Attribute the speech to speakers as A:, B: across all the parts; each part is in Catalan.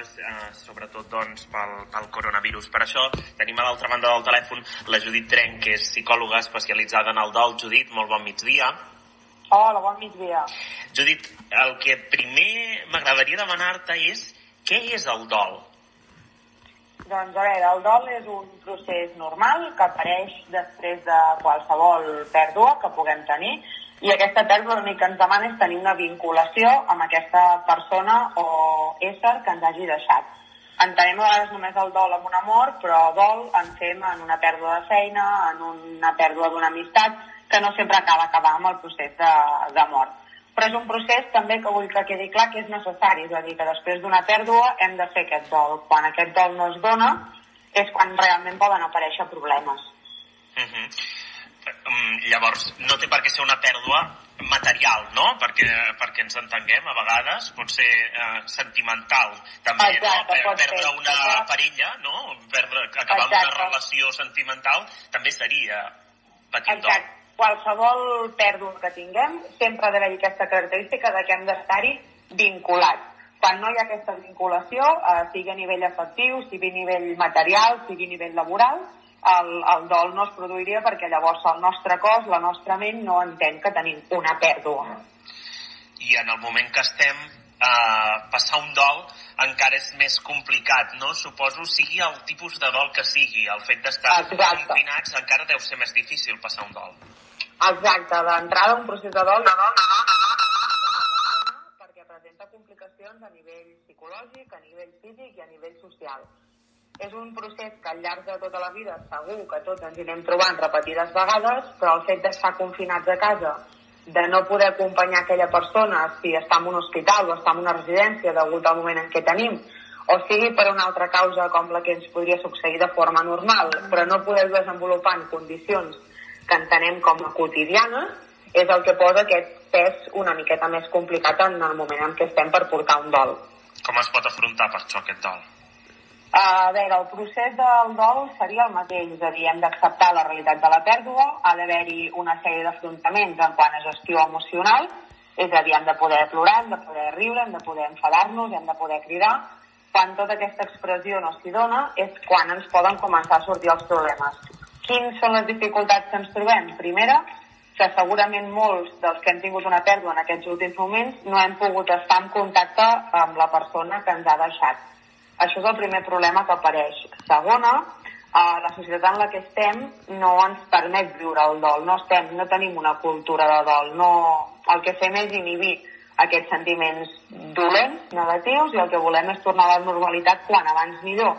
A: eh, sobretot doncs, pel, pel coronavirus. Per això tenim a l'altra banda del telèfon la Judit Trenc, que és psicòloga especialitzada en el dol. Judit, molt bon migdia.
B: Hola, bon migdia.
A: Judit, el que primer m'agradaria demanar-te és què és el dol?
B: Doncs a veure, el dol és un procés normal que apareix després de qualsevol pèrdua que puguem tenir i aquesta pèrdua l'únic que ens demana és tenir una vinculació amb aquesta persona o ésser que ens hagi deixat. Entenem a vegades només el dol amb un amor, però dol en fem en una pèrdua de feina, en una pèrdua d'una amistat, que no sempre acaba acabar amb el procés de, de mort. Però és un procés també que vull que quedi clar que és necessari, és a dir, que després d'una pèrdua hem de fer aquest dol. Quan aquest dol no es dona és quan realment poden aparèixer problemes.
A: Uh -huh. um, llavors, no té per què ser una pèrdua material, no? Perquè, perquè ens entenguem, a vegades pot ser eh, sentimental també,
B: Exacte,
A: no? Per, perdre
B: ser,
A: una parella, no? Perdre, acabar amb una relació sentimental també seria patir dol
B: qualsevol pèrdua que tinguem sempre ha d'haver aquesta característica de que hem d'estar-hi vinculats. Quan no hi ha aquesta vinculació, eh, sigui a nivell afectiu, sigui a nivell material, sigui a nivell laboral, el, el dol no es produiria perquè llavors el nostre cos, la nostra ment, no entén que tenim una pèrdua.
A: I en el moment que estem eh, passar un dol encara és més complicat, no? Suposo sigui el tipus de dol que sigui, el fet d'estar confinats encara deu ser més difícil passar un dol.
B: Exacte, d'entrada un procés de dol, de dol, de dol, de dol, perquè presenta complicacions a nivell psicològic, a nivell físic i a nivell social. És un procés que al llarg de tota la vida segur que tots ens anem trobant repetides vegades, però el fet d'estar confinats a casa, de no poder acompanyar aquella persona si està en un hospital o està en una residència degut al moment en què tenim, o sigui per una altra causa com la que ens podria succeir de forma normal, però no poder desenvolupar en condicions que entenem com a quotidianes, és el que posa aquest pes una miqueta més complicat en el moment en què estem per portar un dol.
A: Com es pot afrontar per això aquest dol?
B: A veure, el procés del dol seria el mateix, és a dir, hem d'acceptar la realitat de la pèrdua, ha d'haver-hi una sèrie d'afrontaments en quant a gestió emocional, és a dir, hem de poder plorar, hem de poder riure, hem de poder enfadar-nos, hem de poder cridar. Quan tota aquesta expressió no s'hi dona és quan ens poden començar a sortir els problemes. Quins són les dificultats que ens trobem? Primera, que segurament molts dels que hem tingut una pèrdua en aquests últims moments no hem pogut estar en contacte amb la persona que ens ha deixat. Això és el primer problema que apareix. Segona, eh, la societat en la que estem no ens permet viure el dol, no, estem, no tenim una cultura de dol, no, el que fem és inhibir aquests sentiments dolents, negatius, i el que volem és tornar a la normalitat quan abans millor.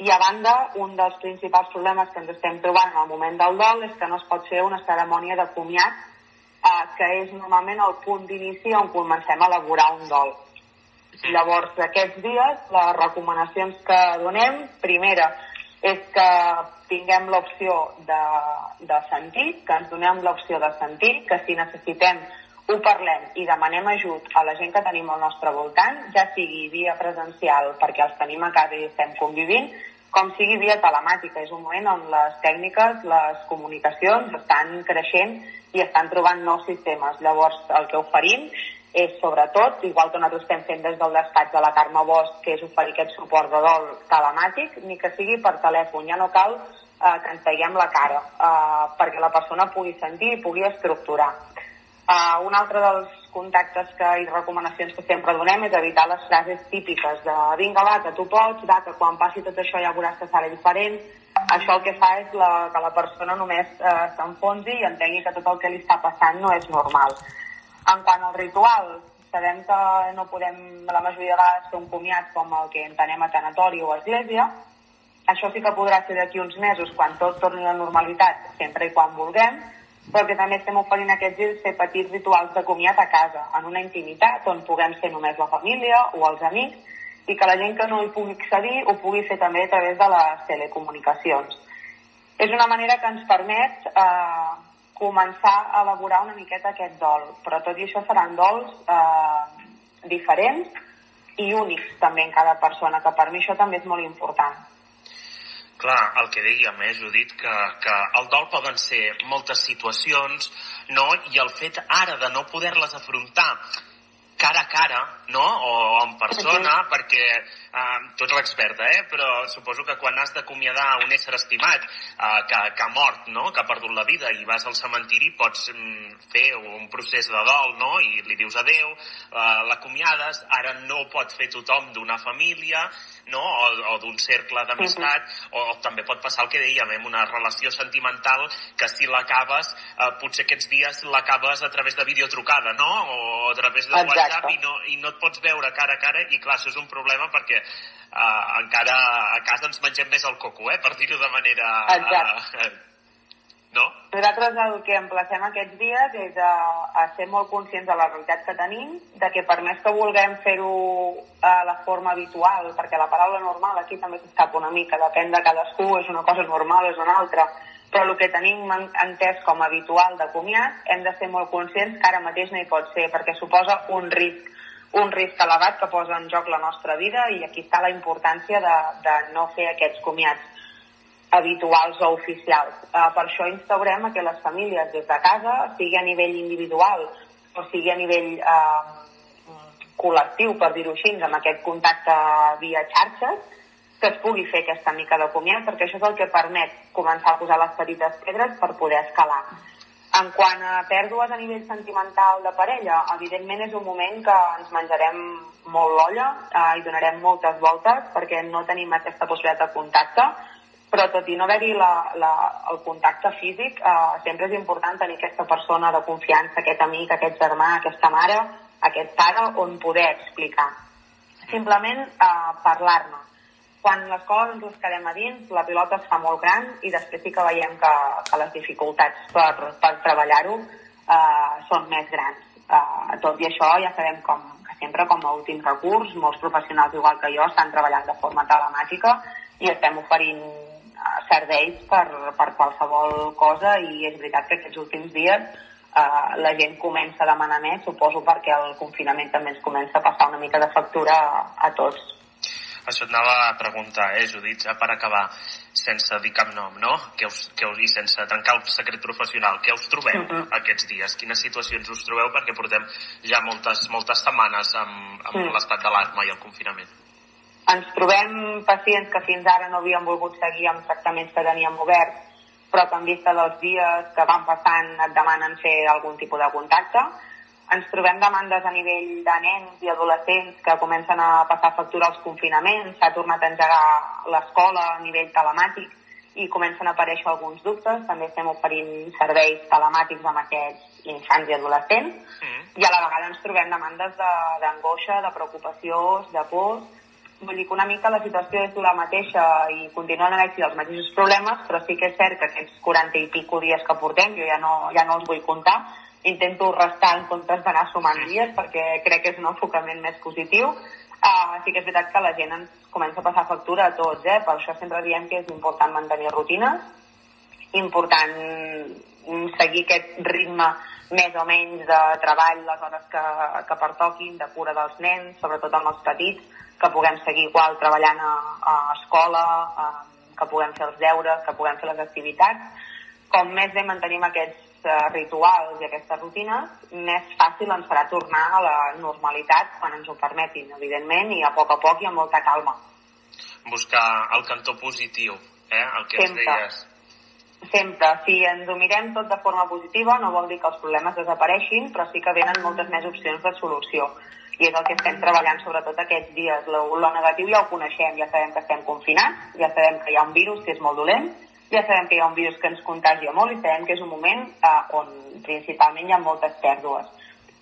B: I a banda, un dels principals problemes que ens estem trobant en el moment del dol és que no es pot fer una cerimònia de comiat, eh, que és normalment el punt d'inici on comencem a elaborar un dol. Llavors, aquests dies, les recomanacions que donem, primera, és que tinguem l'opció de, de sentir, que ens donem l'opció de sentir, que si necessitem ho parlem i demanem ajut a la gent que tenim al nostre voltant, ja sigui via presencial perquè els tenim a casa i estem convivint, com sigui via telemàtica. És un moment on les tècniques, les comunicacions estan creixent i estan trobant nous sistemes. Llavors, el que oferim és sobretot, igual que nosaltres estem fent des del despatx de la Carme Bosch, que és oferir aquest suport de dol telemàtic, ni que sigui per telèfon. Ja no cal eh, que ens veiem la cara, eh, perquè la persona pugui sentir i pugui estructurar. Uh, un altre dels contactes que, i recomanacions que sempre donem és evitar les frases típiques de vinga va, que tu pots, va, que quan passi tot això ja veuràs que serà diferent. Això el que fa és la, que la persona només uh, s'enfonsi i entengui que tot el que li està passant no és normal. En quant al ritual, sabem que no podem la majoria de vegades fer un comiat com el que entenem a tanatori o a església. Això sí que podrà ser d'aquí uns mesos, quan tot torni a la normalitat, sempre i quan vulguem, però que també estem oferint aquests dies fer petits rituals de comiat a casa, en una intimitat on puguem ser només la família o els amics, i que la gent que no hi pugui accedir ho pugui fer també a través de les telecomunicacions. És una manera que ens permet eh, començar a elaborar una miqueta aquest dol, però tot i això seran dols eh, diferents i únics també en cada persona, que per mi això també és molt important.
A: Clar, el que dèiem, eh, Judit, que, que el dol poden ser moltes situacions, no? I el fet ara de no poder-les afrontar cara a cara no? o en persona, sí. perquè eh, tu ets l'experta, eh? però suposo que quan has d'acomiadar un ésser estimat eh, que, que ha mort, no? que ha perdut la vida i vas al cementiri pots mm, fer un procés de dol no? i li dius adeu, eh, l'acomiades, ara no ho pot fer tothom d'una família, no? o, o d'un cercle d'amistat, uh -huh. o també pot passar el que dèiem, eh? una relació sentimental que si l'acabes, eh, potser aquests dies l'acabes a través de videotrucada, no? o a través de Exacte. WhatsApp i no, i no et pots veure cara a cara, i clar, això és un problema perquè eh, encara a casa ens mengem més el coco, eh? per dir-ho de manera...
B: Exacte. Eh,
A: no?
B: Nosaltres el que emplacem aquests dies és a, a ser molt conscients de la realitat que tenim, de que per més que vulguem fer-ho a la forma habitual, perquè la paraula normal aquí també s'escapa una mica, depèn de cadascú, és una cosa normal, és una altra, però el que tenim entès com a habitual de comiat, hem de ser molt conscients que ara mateix no hi pot ser, perquè suposa un risc un risc elevat que posa en joc la nostra vida i aquí està la importància de, de no fer aquests comiats habituals o oficials. Uh, per això instaurem que les famílies des de casa, sigui a nivell individual o sigui a nivell uh, col·lectiu, per dir-ho així, amb aquest contacte via xarxes, que es pugui fer aquesta mica de comiat, perquè això és el que permet començar a posar les petites pedres per poder escalar. En quant a pèrdues a nivell sentimental de parella, evidentment és un moment que ens menjarem molt l'olla eh, i donarem moltes voltes perquè no tenim aquesta possibilitat de contacte, però tot i no haver-hi el contacte físic, eh, sempre és important tenir aquesta persona de confiança, aquest amic, aquest germà, aquesta mare, aquest pare, on poder explicar. Simplement eh, parlar-ne. Quan les coses ens les quedem a dins, la pilota es fa molt gran i després sí que veiem que, que les dificultats per, per treballar-ho eh, són més grans. Eh, tot i això ja sabem com, que sempre com a últim recurs, molts professionals igual que jo estan treballant de forma telemàtica i estem oferint serveis per, per qualsevol cosa i és veritat que aquests últims dies eh, la gent comença a demanar més, suposo perquè el confinament també ens comença a passar una mica de factura a, a tots.
A: Això et anava a preguntar, eh, Judit, ja per acabar, sense dir cap nom, no? Que us, que us, I sense trencar el secret professional, què us trobeu uh -huh. aquests dies? Quines situacions us trobeu? Perquè portem ja moltes, moltes setmanes amb, amb uh -huh. l'estat d'alarma i el confinament.
B: Ens trobem pacients que fins ara no havien volgut seguir amb tractaments que teníem oberts, però que en vista dels dies que van passant et demanen fer algun tipus de contacte. Ens trobem demandes a nivell de nens i adolescents que comencen a passar factura als confinaments, s'ha tornat a engegar l'escola a nivell telemàtic i comencen a aparèixer alguns dubtes. També estem oferint serveis telemàtics amb aquests infants i adolescents mm. i a la vegada ens trobem demandes d'angoixa, de, de preocupació, de pors Vull dir que una mica la situació és la mateixa i continuen havent-hi els mateixos problemes, però sí que és cert que aquests 40 i pico dies que portem, jo ja no, ja no els vull comptar, intento restar en comptes d'anar sumant dies perquè crec que és un enfocament més positiu. Uh, sí que és veritat que la gent ens comença a passar factura a tots, eh? per això sempre diem que és important mantenir rutines, important seguir aquest ritme més o menys de treball les hores que, que pertoquin, de cura dels nens, sobretot amb els petits, que puguem seguir igual treballant a, a escola, a, que puguem fer els deures, que puguem fer les activitats. Com més bé mantenim aquests uh, rituals i aquestes rutines, més fàcil ens farà tornar a la normalitat quan ens ho permetin, evidentment, i a poc a poc i amb molta calma.
A: Buscar el cantó positiu, eh? el que Sempre. ens deies.
B: Sempre. Si ens ho mirem tot de forma positiva, no vol dir que els problemes desapareixin, però sí que venen moltes més opcions de solució i és el que estem treballant sobretot aquests dies. Lo, lo negatiu ja ho coneixem, ja sabem que estem confinats, ja sabem que hi ha un virus que és molt dolent, ja sabem que hi ha un virus que ens contagia molt i sabem que és un moment eh, on principalment hi ha moltes pèrdues.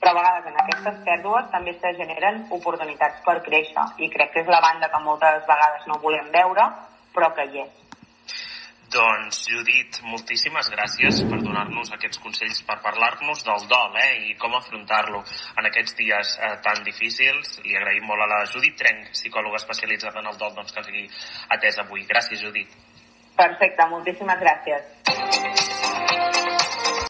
B: Però a vegades en aquestes pèrdues també se generen oportunitats per créixer i crec que és la banda que moltes vegades no volem veure, però que hi és.
A: Doncs, Judit, moltíssimes gràcies per donar-nos aquests consells, per parlar-nos del dol eh, i com afrontar-lo en aquests dies eh, tan difícils. Li agraïm molt a la Judit Trenc, psicòloga especialitzada en el dol, doncs, que sigui atès avui. Gràcies, Judit.
B: Perfecte, moltíssimes gràcies.